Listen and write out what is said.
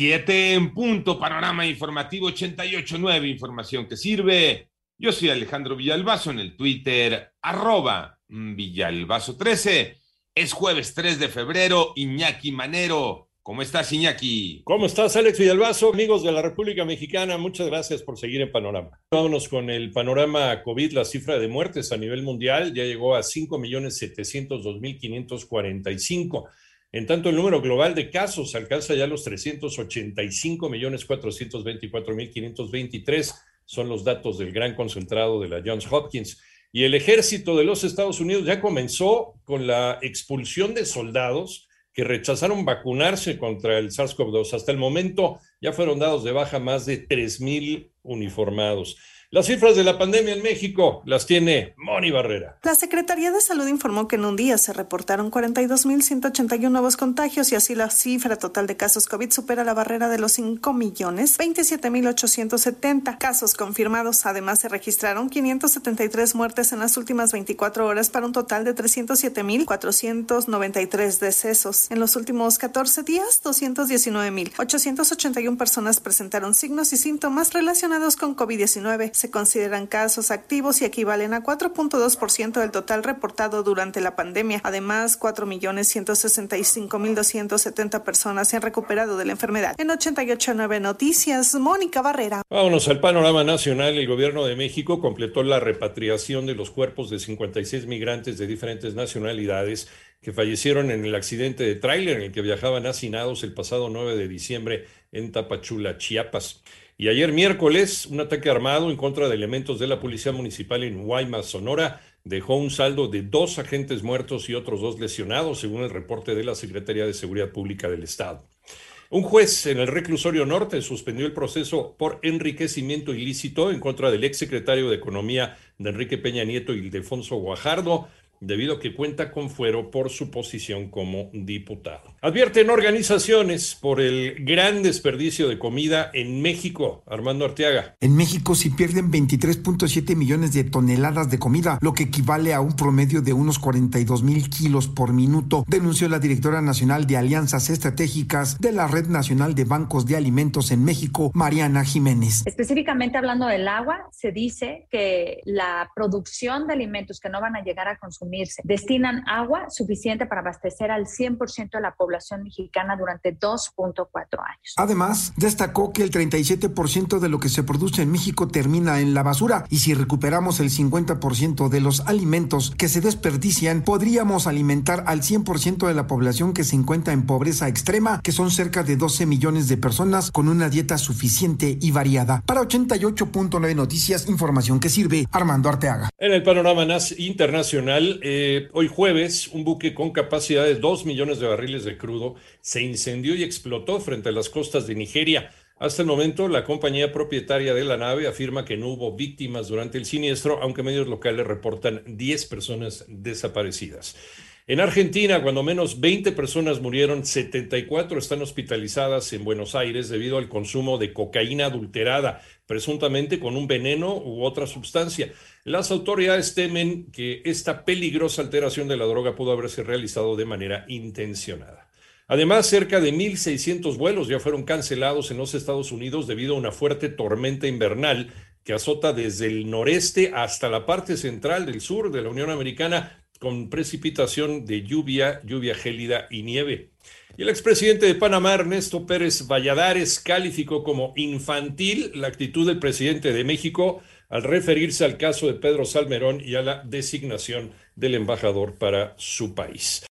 Siete en punto, panorama informativo 88.9, información que sirve. Yo soy Alejandro Villalbazo en el Twitter, arroba Villalbazo13. Es jueves 3 de febrero, Iñaki Manero. ¿Cómo estás, Iñaki? ¿Cómo estás, Alex Villalbazo? Amigos de la República Mexicana, muchas gracias por seguir en Panorama. Vámonos con el panorama COVID. La cifra de muertes a nivel mundial ya llegó a 5.702.545. En tanto, el número global de casos alcanza ya los 385.424.523. Son los datos del gran concentrado de la Johns Hopkins. Y el ejército de los Estados Unidos ya comenzó con la expulsión de soldados que rechazaron vacunarse contra el SARS-CoV-2. Hasta el momento ya fueron dados de baja más de 3.000 uniformados. Las cifras de la pandemia en México las tiene Moni Barrera. La Secretaría de Salud informó que en un día se reportaron 42.181 nuevos contagios y así la cifra total de casos COVID supera la barrera de los 5 millones 27.870 casos confirmados. Además, se registraron 573 muertes en las últimas 24 horas para un total de 307.493 decesos. En los últimos 14 días, 219.881 personas presentaron signos y síntomas relacionados con COVID-19 se consideran casos activos y equivalen a 4.2% del total reportado durante la pandemia. Además, 4.165.270 personas se han recuperado de la enfermedad. En 88.9 Noticias, Mónica Barrera. Vámonos al panorama nacional. El gobierno de México completó la repatriación de los cuerpos de 56 migrantes de diferentes nacionalidades que fallecieron en el accidente de tráiler en el que viajaban hacinados el pasado 9 de diciembre en Tapachula, Chiapas. Y ayer miércoles, un ataque armado en contra de elementos de la Policía Municipal en Guaymas, Sonora, dejó un saldo de dos agentes muertos y otros dos lesionados, según el reporte de la Secretaría de Seguridad Pública del Estado. Un juez en el reclusorio norte suspendió el proceso por enriquecimiento ilícito en contra del exsecretario de Economía de Enrique Peña Nieto y Ildefonso Guajardo debido a que cuenta con fuero por su posición como diputado. Advierten organizaciones por el gran desperdicio de comida en México. Armando Arteaga. En México se pierden 23.7 millones de toneladas de comida, lo que equivale a un promedio de unos 42 mil kilos por minuto, denunció la directora nacional de Alianzas Estratégicas de la Red Nacional de Bancos de Alimentos en México, Mariana Jiménez. Específicamente hablando del agua, se dice que la producción de alimentos que no van a llegar a consumir destinan agua suficiente para abastecer al 100% de la población mexicana durante 2.4 años. Además, destacó que el 37% de lo que se produce en México termina en la basura y si recuperamos el 50% de los alimentos que se desperdician, podríamos alimentar al 100% de la población que se encuentra en pobreza extrema, que son cerca de 12 millones de personas con una dieta suficiente y variada. Para 88.9 Noticias, información que sirve Armando Arteaga. En el panorama internacional, eh, hoy jueves, un buque con capacidad de 2 millones de barriles de crudo se incendió y explotó frente a las costas de Nigeria. Hasta el momento, la compañía propietaria de la nave afirma que no hubo víctimas durante el siniestro, aunque medios locales reportan 10 personas desaparecidas. En Argentina, cuando menos 20 personas murieron, 74 están hospitalizadas en Buenos Aires debido al consumo de cocaína adulterada, presuntamente con un veneno u otra sustancia. Las autoridades temen que esta peligrosa alteración de la droga pudo haberse realizado de manera intencionada. Además, cerca de 1.600 vuelos ya fueron cancelados en los Estados Unidos debido a una fuerte tormenta invernal que azota desde el noreste hasta la parte central del sur de la Unión Americana con precipitación de lluvia, lluvia gélida y nieve. Y el expresidente de Panamá, Ernesto Pérez Valladares, calificó como infantil la actitud del presidente de México al referirse al caso de Pedro Salmerón y a la designación del embajador para su país.